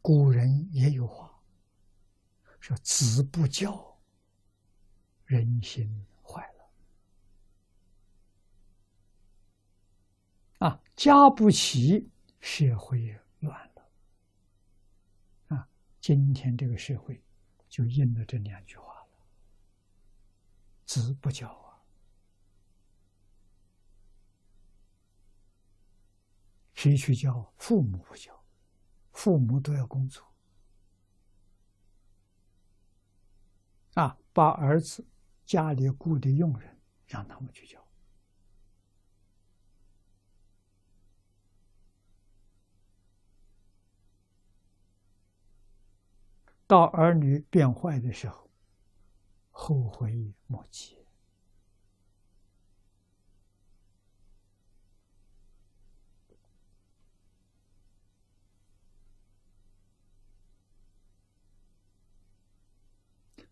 古人也有话说：“子不教，人心坏了。”啊，家不齐，社会乱了。啊，今天这个社会就应了这两句话了：“子不教啊，谁去教？父母不教。”父母都要工作，啊，把儿子家里雇的佣人让他们去教，到儿女变坏的时候，后悔莫及。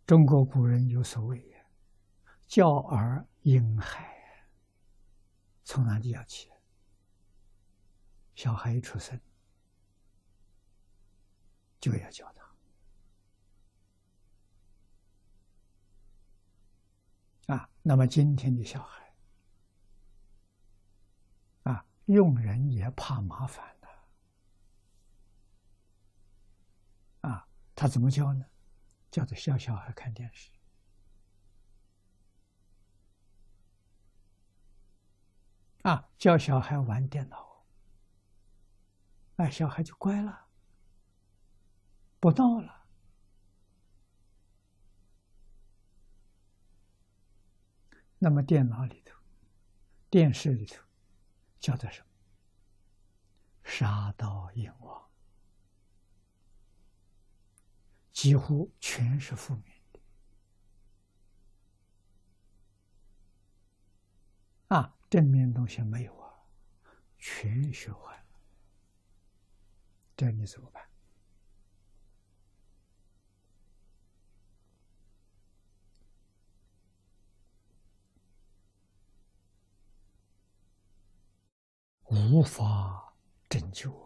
中国古人有所谓呀，“教儿婴孩”，从哪里要起？小孩一出生就要教他啊。那么今天的小孩啊，用人也怕麻烦的啊，他怎么教呢？叫做小小孩看电视，啊，教小孩玩电脑，哎，小孩就乖了，不闹了。那么电脑里头、电视里头，叫做什么？杀盗淫王。几乎全是负面的啊，正面东西没有啊，全学坏了。这你怎么办？无法拯救。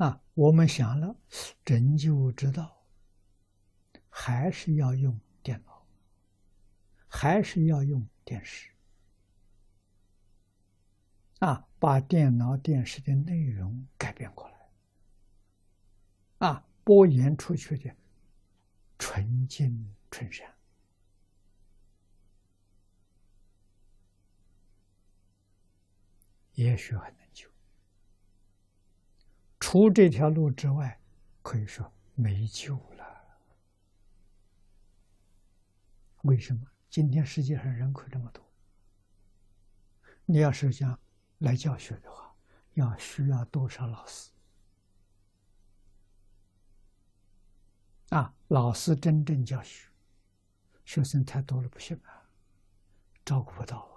啊，我们想了，拯救之道，还是要用电脑，还是要用电视，啊，把电脑、电视的内容改变过来，啊，播言出去的纯净纯善，也许很难救。除这条路之外，可以说没救了。为什么？今天世界上人口这么多，你要是想来教学的话，要需要多少老师？啊，老师真正教学，学生太多了，不行啊，照顾不到。